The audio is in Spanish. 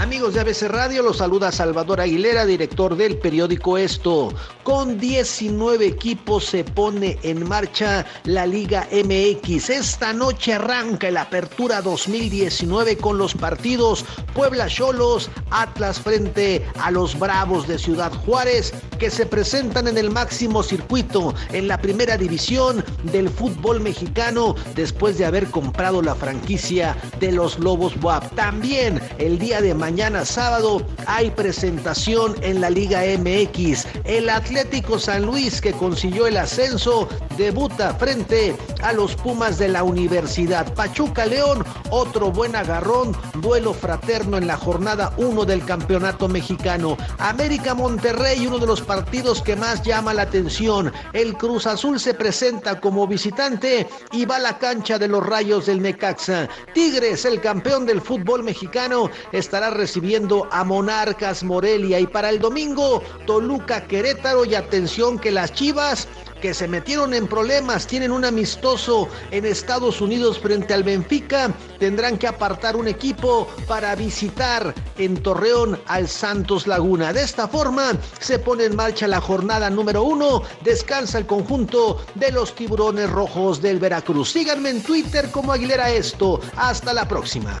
Amigos de ABC Radio, los saluda Salvador Aguilera, director del periódico Esto. Con 19 equipos se pone en marcha la Liga MX. Esta noche arranca el Apertura 2019 con los partidos Puebla Cholos, Atlas frente a los Bravos de Ciudad Juárez, que se presentan en el máximo circuito en la primera división del fútbol mexicano después de haber comprado la franquicia de los Lobos WAP. También el día de mañana mañana sábado hay presentación en la Liga MX. El Atlético San Luis que consiguió el ascenso debuta frente a los Pumas de la Universidad. Pachuca León, otro buen agarrón, duelo fraterno en la jornada 1 del Campeonato Mexicano. América Monterrey, uno de los partidos que más llama la atención. El Cruz Azul se presenta como visitante y va a la cancha de los Rayos del Necaxa. Tigres, el campeón del fútbol mexicano, estará recibiendo a Monarcas Morelia y para el domingo Toluca Querétaro y atención que las Chivas que se metieron en problemas, tienen un amistoso en Estados Unidos frente al Benfica, tendrán que apartar un equipo para visitar en Torreón al Santos Laguna. De esta forma se pone en marcha la jornada número uno, descansa el conjunto de los tiburones rojos del Veracruz. Síganme en Twitter como Aguilera Esto. Hasta la próxima.